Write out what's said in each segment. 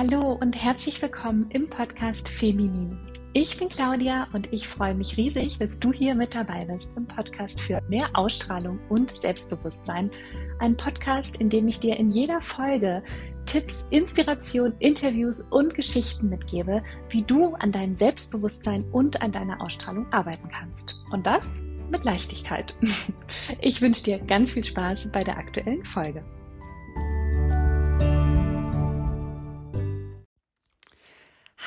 Hallo und herzlich willkommen im Podcast Feminin. Ich bin Claudia und ich freue mich riesig, dass du hier mit dabei bist im Podcast für mehr Ausstrahlung und Selbstbewusstsein. Ein Podcast, in dem ich dir in jeder Folge Tipps, Inspiration, Interviews und Geschichten mitgebe, wie du an deinem Selbstbewusstsein und an deiner Ausstrahlung arbeiten kannst. Und das mit Leichtigkeit. Ich wünsche dir ganz viel Spaß bei der aktuellen Folge.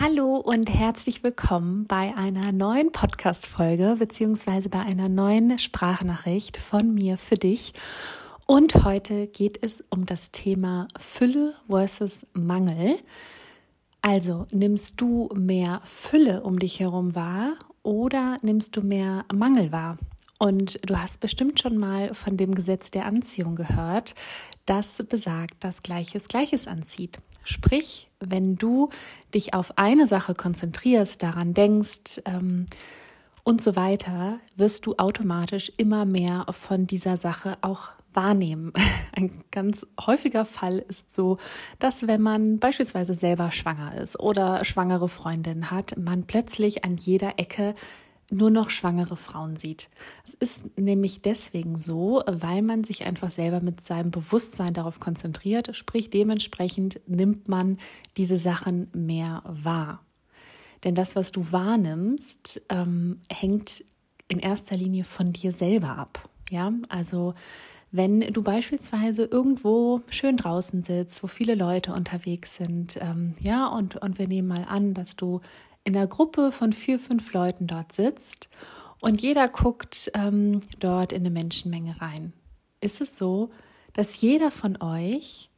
Hallo und herzlich willkommen bei einer neuen Podcast-Folge beziehungsweise bei einer neuen Sprachnachricht von mir für dich. Und heute geht es um das Thema Fülle versus Mangel. Also nimmst du mehr Fülle um dich herum wahr oder nimmst du mehr Mangel wahr? Und du hast bestimmt schon mal von dem Gesetz der Anziehung gehört, das besagt, dass Gleiches Gleiches anzieht. Sprich, wenn du dich auf eine Sache konzentrierst, daran denkst ähm, und so weiter, wirst du automatisch immer mehr von dieser Sache auch wahrnehmen. Ein ganz häufiger Fall ist so, dass wenn man beispielsweise selber schwanger ist oder schwangere Freundin hat, man plötzlich an jeder Ecke nur noch schwangere Frauen sieht. Es ist nämlich deswegen so, weil man sich einfach selber mit seinem Bewusstsein darauf konzentriert, sprich dementsprechend nimmt man diese Sachen mehr wahr. Denn das, was du wahrnimmst, ähm, hängt in erster Linie von dir selber ab. Ja, also wenn du beispielsweise irgendwo schön draußen sitzt, wo viele Leute unterwegs sind, ähm, ja, und, und wir nehmen mal an, dass du in einer Gruppe von vier, fünf Leuten dort sitzt und jeder guckt ähm, dort in eine Menschenmenge rein, ist es so, dass jeder von euch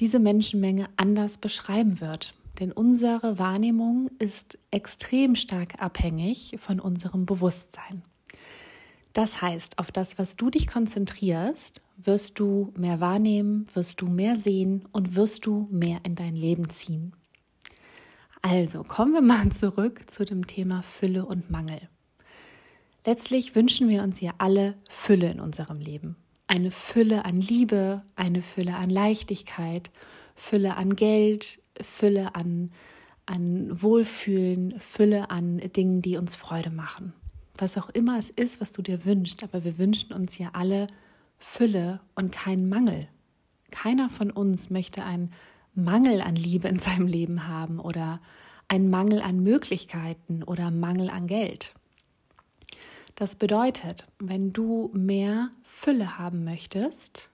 diese Menschenmenge anders beschreiben wird. Denn unsere Wahrnehmung ist extrem stark abhängig von unserem Bewusstsein. Das heißt, auf das, was du dich konzentrierst, wirst du mehr wahrnehmen, wirst du mehr sehen und wirst du mehr in dein Leben ziehen. Also kommen wir mal zurück zu dem Thema Fülle und Mangel. Letztlich wünschen wir uns ja alle Fülle in unserem Leben. Eine Fülle an Liebe, eine Fülle an Leichtigkeit, Fülle an Geld, Fülle an, an Wohlfühlen, Fülle an Dingen, die uns Freude machen. Was auch immer es ist, was du dir wünschst, aber wir wünschen uns ja alle Fülle und keinen Mangel. Keiner von uns möchte ein Mangel an Liebe in seinem Leben haben oder einen Mangel an Möglichkeiten oder Mangel an Geld. Das bedeutet, wenn du mehr Fülle haben möchtest,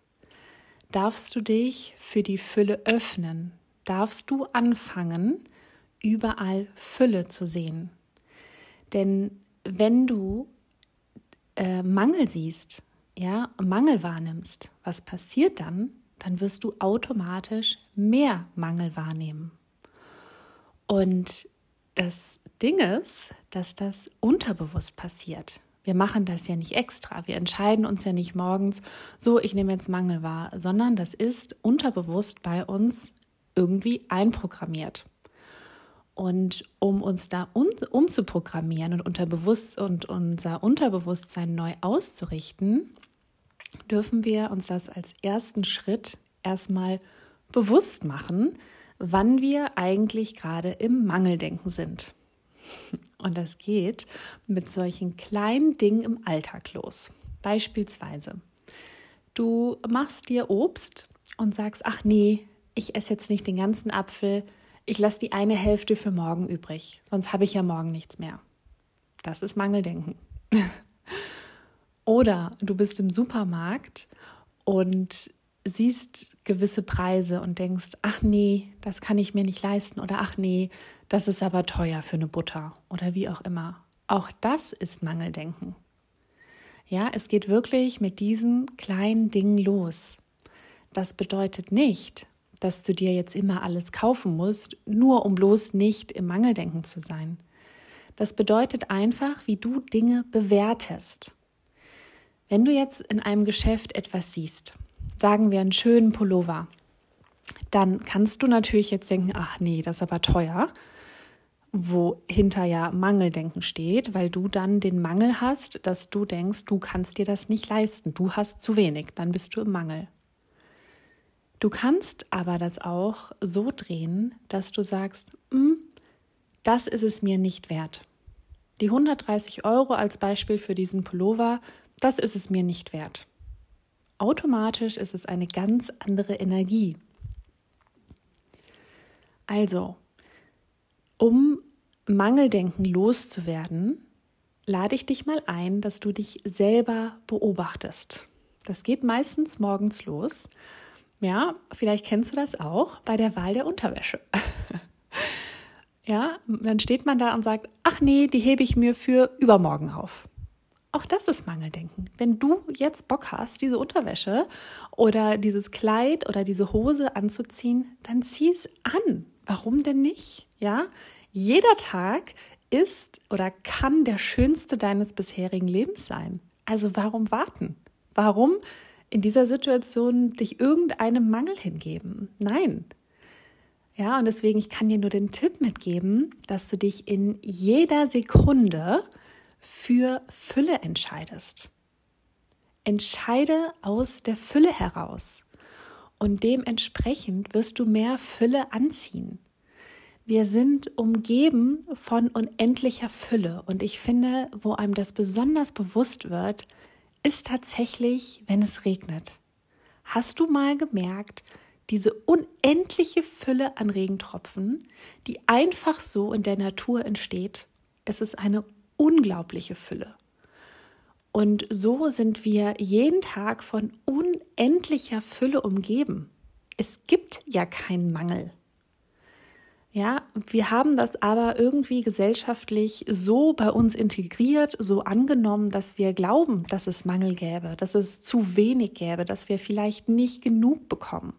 darfst du dich für die Fülle öffnen, darfst du anfangen, überall Fülle zu sehen. Denn wenn du äh, Mangel siehst, ja, Mangel wahrnimmst, was passiert dann? Dann wirst du automatisch mehr Mangel wahrnehmen. Und das Ding ist, dass das unterbewusst passiert. Wir machen das ja nicht extra. Wir entscheiden uns ja nicht morgens, so, ich nehme jetzt Mangel wahr, sondern das ist unterbewusst bei uns irgendwie einprogrammiert. Und um uns da um, umzuprogrammieren und, unterbewusst, und unser Unterbewusstsein neu auszurichten, dürfen wir uns das als ersten Schritt erstmal bewusst machen, wann wir eigentlich gerade im Mangeldenken sind. Und das geht mit solchen kleinen Dingen im Alltag los. Beispielsweise, du machst dir Obst und sagst, ach nee, ich esse jetzt nicht den ganzen Apfel, ich lasse die eine Hälfte für morgen übrig, sonst habe ich ja morgen nichts mehr. Das ist Mangeldenken. Oder du bist im Supermarkt und siehst gewisse Preise und denkst, ach nee, das kann ich mir nicht leisten oder ach nee, das ist aber teuer für eine Butter oder wie auch immer. Auch das ist Mangeldenken. Ja, es geht wirklich mit diesen kleinen Dingen los. Das bedeutet nicht, dass du dir jetzt immer alles kaufen musst, nur um bloß nicht im Mangeldenken zu sein. Das bedeutet einfach, wie du Dinge bewertest. Wenn du jetzt in einem Geschäft etwas siehst, sagen wir einen schönen Pullover, dann kannst du natürlich jetzt denken, ach nee, das ist aber teuer, wo hinter ja Mangeldenken steht, weil du dann den Mangel hast, dass du denkst, du kannst dir das nicht leisten, du hast zu wenig, dann bist du im Mangel. Du kannst aber das auch so drehen, dass du sagst, hm, das ist es mir nicht wert. Die 130 Euro als Beispiel für diesen Pullover, das ist es mir nicht wert. Automatisch ist es eine ganz andere Energie. Also, um Mangeldenken loszuwerden, lade ich dich mal ein, dass du dich selber beobachtest. Das geht meistens morgens los. Ja, vielleicht kennst du das auch bei der Wahl der Unterwäsche. ja, dann steht man da und sagt, ach nee, die hebe ich mir für übermorgen auf. Auch das ist Mangeldenken. Wenn du jetzt Bock hast, diese Unterwäsche oder dieses Kleid oder diese Hose anzuziehen, dann zieh es an. Warum denn nicht? Ja, jeder Tag ist oder kann der schönste deines bisherigen Lebens sein. Also warum warten? Warum in dieser Situation dich irgendeinem Mangel hingeben? Nein. Ja, und deswegen, ich kann dir nur den Tipp mitgeben, dass du dich in jeder Sekunde für Fülle entscheidest. Entscheide aus der Fülle heraus. Und dementsprechend wirst du mehr Fülle anziehen. Wir sind umgeben von unendlicher Fülle. Und ich finde, wo einem das besonders bewusst wird, ist tatsächlich, wenn es regnet. Hast du mal gemerkt, diese unendliche Fülle an Regentropfen, die einfach so in der Natur entsteht? Es ist eine unglaubliche Fülle. Und so sind wir jeden Tag von unendlicher Fülle umgeben. Es gibt ja keinen Mangel. Ja, wir haben das aber irgendwie gesellschaftlich so bei uns integriert, so angenommen, dass wir glauben, dass es Mangel gäbe, dass es zu wenig gäbe, dass wir vielleicht nicht genug bekommen.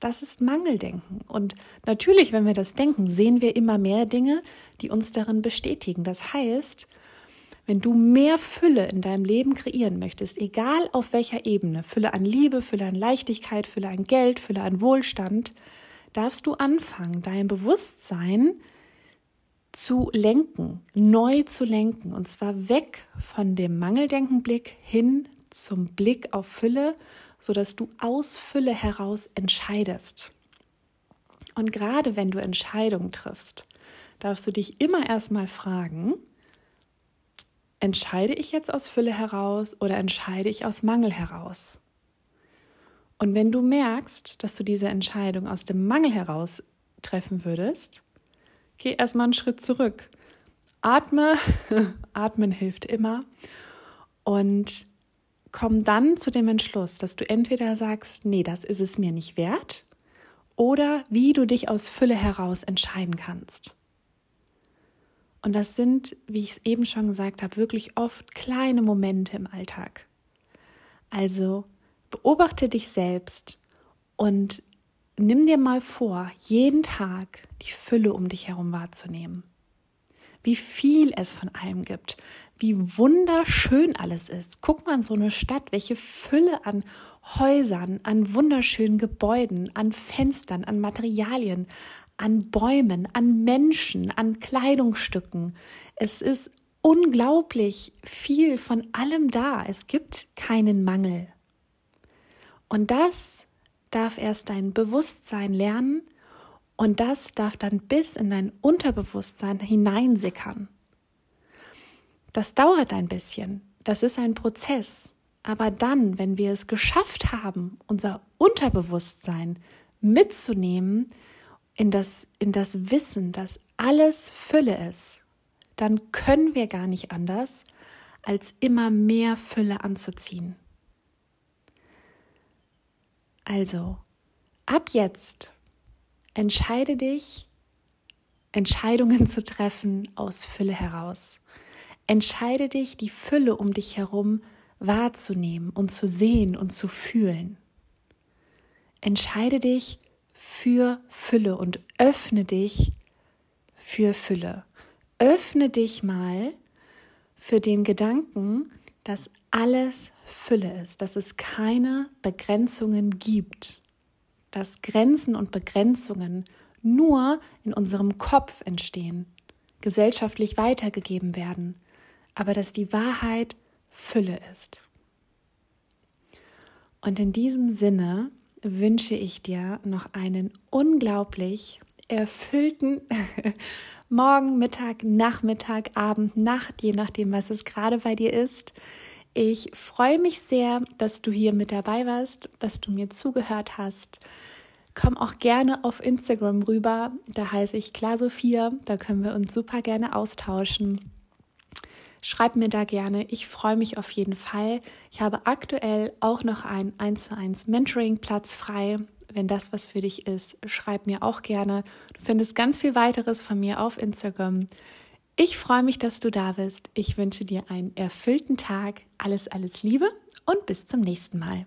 Das ist Mangeldenken. Und natürlich, wenn wir das denken, sehen wir immer mehr Dinge, die uns darin bestätigen. Das heißt, wenn du mehr Fülle in deinem Leben kreieren möchtest, egal auf welcher Ebene, Fülle an Liebe, Fülle an Leichtigkeit, Fülle an Geld, Fülle an Wohlstand, darfst du anfangen, dein Bewusstsein zu lenken, neu zu lenken, und zwar weg von dem Mangeldenkenblick hin zum Blick auf Fülle, sodass du aus Fülle heraus entscheidest. Und gerade wenn du Entscheidungen triffst, darfst du dich immer erstmal fragen, entscheide ich jetzt aus Fülle heraus oder entscheide ich aus Mangel heraus? Und wenn du merkst, dass du diese Entscheidung aus dem Mangel heraus treffen würdest, geh erstmal einen Schritt zurück. Atme, atmen hilft immer und komm dann zu dem Entschluss, dass du entweder sagst, nee, das ist es mir nicht wert, oder wie du dich aus Fülle heraus entscheiden kannst. Und das sind, wie ich es eben schon gesagt habe, wirklich oft kleine Momente im Alltag. Also Beobachte dich selbst und nimm dir mal vor, jeden Tag die Fülle um dich herum wahrzunehmen. Wie viel es von allem gibt, wie wunderschön alles ist. Guck mal in so eine Stadt, welche Fülle an Häusern, an wunderschönen Gebäuden, an Fenstern, an Materialien, an Bäumen, an Menschen, an Kleidungsstücken. Es ist unglaublich viel von allem da. Es gibt keinen Mangel. Und das darf erst dein Bewusstsein lernen und das darf dann bis in dein Unterbewusstsein hineinsickern. Das dauert ein bisschen, das ist ein Prozess, aber dann, wenn wir es geschafft haben, unser Unterbewusstsein mitzunehmen in das, in das Wissen, dass alles Fülle ist, dann können wir gar nicht anders, als immer mehr Fülle anzuziehen. Also, ab jetzt entscheide dich, Entscheidungen zu treffen aus Fülle heraus. Entscheide dich, die Fülle um dich herum wahrzunehmen und zu sehen und zu fühlen. Entscheide dich für Fülle und öffne dich für Fülle. Öffne dich mal für den Gedanken, dass alles Fülle ist, dass es keine Begrenzungen gibt, dass Grenzen und Begrenzungen nur in unserem Kopf entstehen, gesellschaftlich weitergegeben werden, aber dass die Wahrheit Fülle ist. Und in diesem Sinne wünsche ich dir noch einen unglaublich erfüllten Morgen, Mittag, Nachmittag, Abend, Nacht, je nachdem, was es gerade bei dir ist. Ich freue mich sehr, dass du hier mit dabei warst, dass du mir zugehört hast. Komm auch gerne auf Instagram rüber. Da heiße ich klar Sophia. Da können wir uns super gerne austauschen. Schreib mir da gerne. Ich freue mich auf jeden Fall. Ich habe aktuell auch noch einen 1 zu 1 Mentoring-Platz frei. Wenn das was für dich ist, schreib mir auch gerne. Du findest ganz viel weiteres von mir auf Instagram. Ich freue mich, dass du da bist. Ich wünsche dir einen erfüllten Tag. Alles, alles Liebe und bis zum nächsten Mal.